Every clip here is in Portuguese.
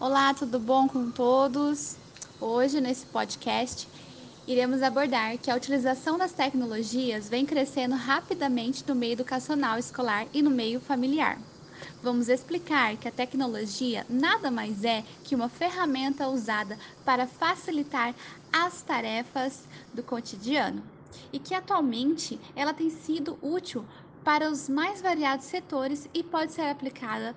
Olá, tudo bom com todos? Hoje, nesse podcast, iremos abordar que a utilização das tecnologias vem crescendo rapidamente no meio educacional escolar e no meio familiar. Vamos explicar que a tecnologia nada mais é que uma ferramenta usada para facilitar as tarefas do cotidiano e que atualmente ela tem sido útil para os mais variados setores e pode ser aplicada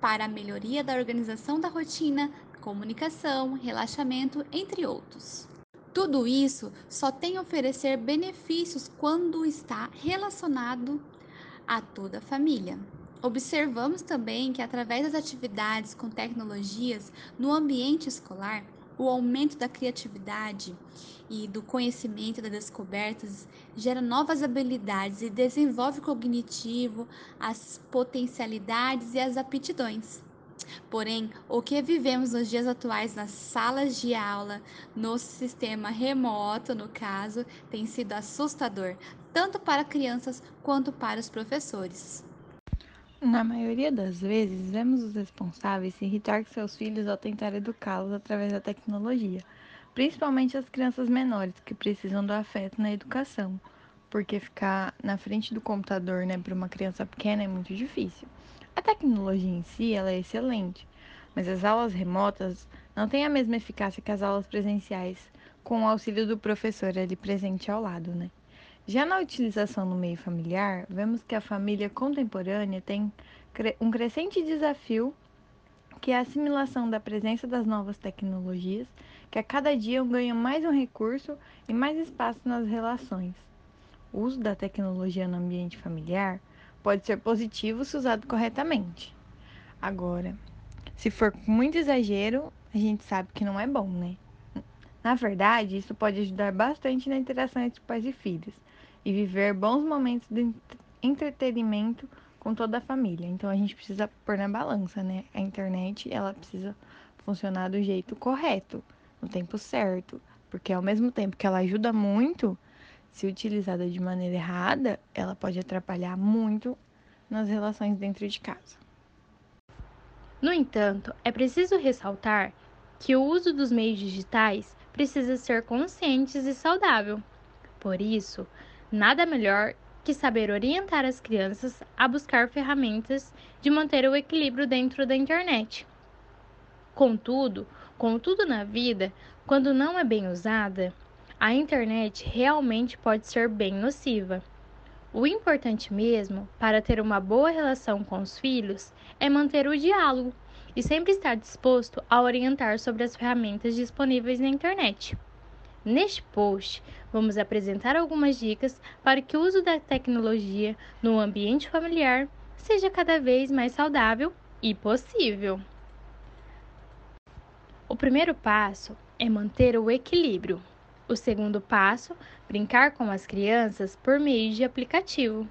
para a melhoria da organização da rotina, comunicação, relaxamento, entre outros. Tudo isso só tem a oferecer benefícios quando está relacionado a toda a família. Observamos também que, através das atividades com tecnologias no ambiente escolar, o aumento da criatividade e do conhecimento das descobertas gera novas habilidades e desenvolve o cognitivo, as potencialidades e as aptidões. Porém, o que vivemos nos dias atuais nas salas de aula, no sistema remoto, no caso, tem sido assustador, tanto para crianças quanto para os professores. Na maioria das vezes, vemos os responsáveis se irritar com seus filhos ao tentar educá-los através da tecnologia, principalmente as crianças menores que precisam do afeto na educação, porque ficar na frente do computador, né, para uma criança pequena é muito difícil. A tecnologia em si, ela é excelente, mas as aulas remotas não têm a mesma eficácia que as aulas presenciais, com o auxílio do professor ali presente ao lado, né? Já na utilização no meio familiar, vemos que a família contemporânea tem um crescente desafio, que é a assimilação da presença das novas tecnologias, que a cada dia ganham mais um recurso e mais espaço nas relações. O uso da tecnologia no ambiente familiar pode ser positivo se usado corretamente. Agora, se for com muito exagero, a gente sabe que não é bom, né? Na verdade, isso pode ajudar bastante na interação entre pais e filhos, e viver bons momentos de entretenimento com toda a família. Então a gente precisa pôr na balança, né? A internet, ela precisa funcionar do jeito correto, no tempo certo, porque ao mesmo tempo que ela ajuda muito, se utilizada de maneira errada, ela pode atrapalhar muito nas relações dentro de casa. No entanto, é preciso ressaltar que o uso dos meios digitais precisa ser consciente e saudável. Por isso, nada melhor que saber orientar as crianças a buscar ferramentas de manter o equilíbrio dentro da internet. Contudo, como tudo na vida, quando não é bem usada, a internet realmente pode ser bem nociva. O importante mesmo para ter uma boa relação com os filhos é manter o diálogo e sempre estar disposto a orientar sobre as ferramentas disponíveis na internet. Neste post, vamos apresentar algumas dicas para que o uso da tecnologia no ambiente familiar seja cada vez mais saudável e possível. O primeiro passo é manter o equilíbrio. O segundo passo, brincar com as crianças por meio de aplicativo.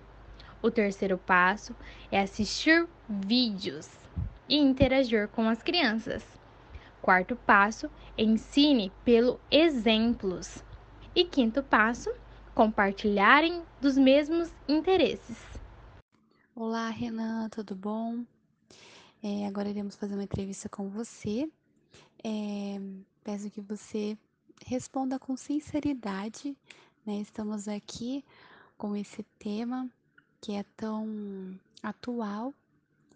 O terceiro passo é assistir vídeos e interagir com as crianças. Quarto passo, ensine pelo exemplos. E quinto passo, compartilharem dos mesmos interesses. Olá, Renan, tudo bom? É, agora iremos fazer uma entrevista com você. É, peço que você responda com sinceridade. Né? Estamos aqui com esse tema que é tão atual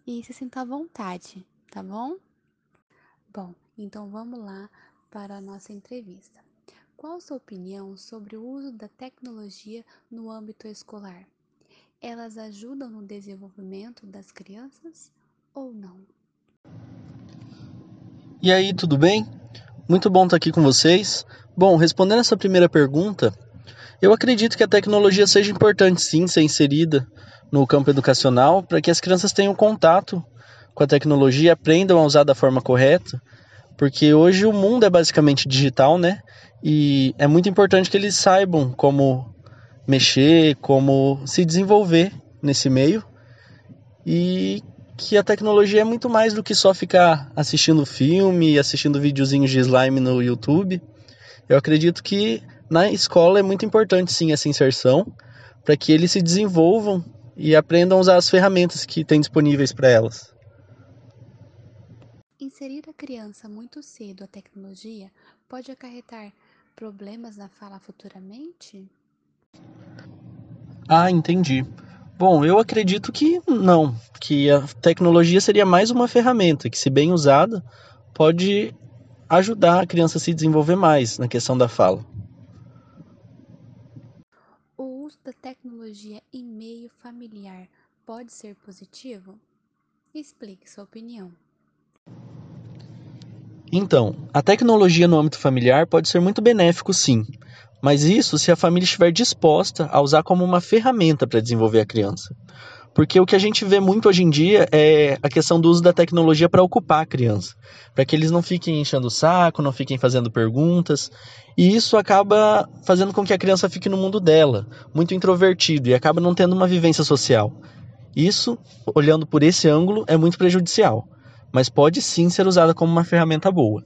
e se sinta à vontade, tá bom? Bom, então vamos lá para a nossa entrevista. Qual a sua opinião sobre o uso da tecnologia no âmbito escolar? Elas ajudam no desenvolvimento das crianças ou não? E aí, tudo bem? Muito bom estar aqui com vocês. Bom, respondendo essa primeira pergunta, eu acredito que a tecnologia seja importante sim ser inserida no campo educacional para que as crianças tenham contato com a tecnologia, aprendam a usar da forma correta, porque hoje o mundo é basicamente digital, né? E é muito importante que eles saibam como mexer, como se desenvolver nesse meio e que a tecnologia é muito mais do que só ficar assistindo filme, assistindo videozinhos de slime no YouTube. Eu acredito que na escola é muito importante sim essa inserção para que eles se desenvolvam e aprendam a usar as ferramentas que tem disponíveis para elas. Inserir a criança muito cedo a tecnologia pode acarretar problemas na fala futuramente? Ah, entendi. Bom, eu acredito que não, que a tecnologia seria mais uma ferramenta que, se bem usada, pode ajudar a criança a se desenvolver mais na questão da fala. O uso da tecnologia em meio familiar pode ser positivo? Explique sua opinião. Então, a tecnologia no âmbito familiar pode ser muito benéfico, sim, mas isso se a família estiver disposta a usar como uma ferramenta para desenvolver a criança. Porque o que a gente vê muito hoje em dia é a questão do uso da tecnologia para ocupar a criança, para que eles não fiquem enchendo o saco, não fiquem fazendo perguntas, e isso acaba fazendo com que a criança fique no mundo dela, muito introvertido e acaba não tendo uma vivência social. Isso, olhando por esse ângulo, é muito prejudicial, mas pode sim ser usada como uma ferramenta boa.